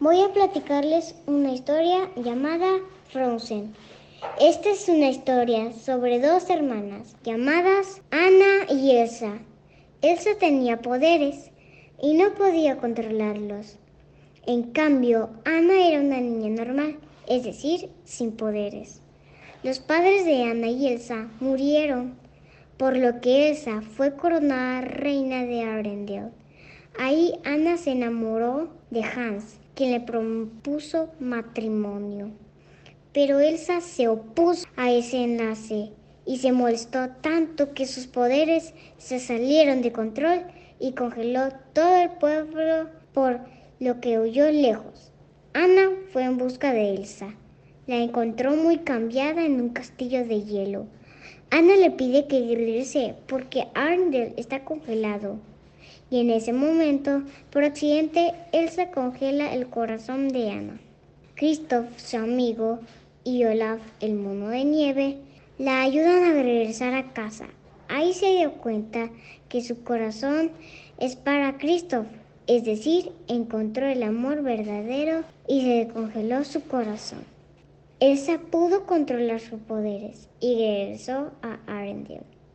Voy a platicarles una historia llamada Frozen. Esta es una historia sobre dos hermanas llamadas Ana y Elsa. Elsa tenía poderes y no podía controlarlos. En cambio, Ana era una niña normal, es decir, sin poderes. Los padres de Ana y Elsa murieron, por lo que Elsa fue coronada reina de Arendelle. Ahí Ana se enamoró de Hans, quien le propuso matrimonio. Pero Elsa se opuso a ese enlace y se molestó tanto que sus poderes se salieron de control y congeló todo el pueblo por lo que huyó lejos. Ana fue en busca de Elsa. La encontró muy cambiada en un castillo de hielo. Ana le pide que regrese porque Arndel está congelado. Y en ese momento, por accidente, Elsa congela el corazón de Ana. Christoph, su amigo, y Olaf, el mono de nieve, la ayudan a regresar a casa. Ahí se dio cuenta que su corazón es para Christoph, es decir, encontró el amor verdadero y se congeló su corazón. Elsa pudo controlar sus poderes y regresó a Arendelle.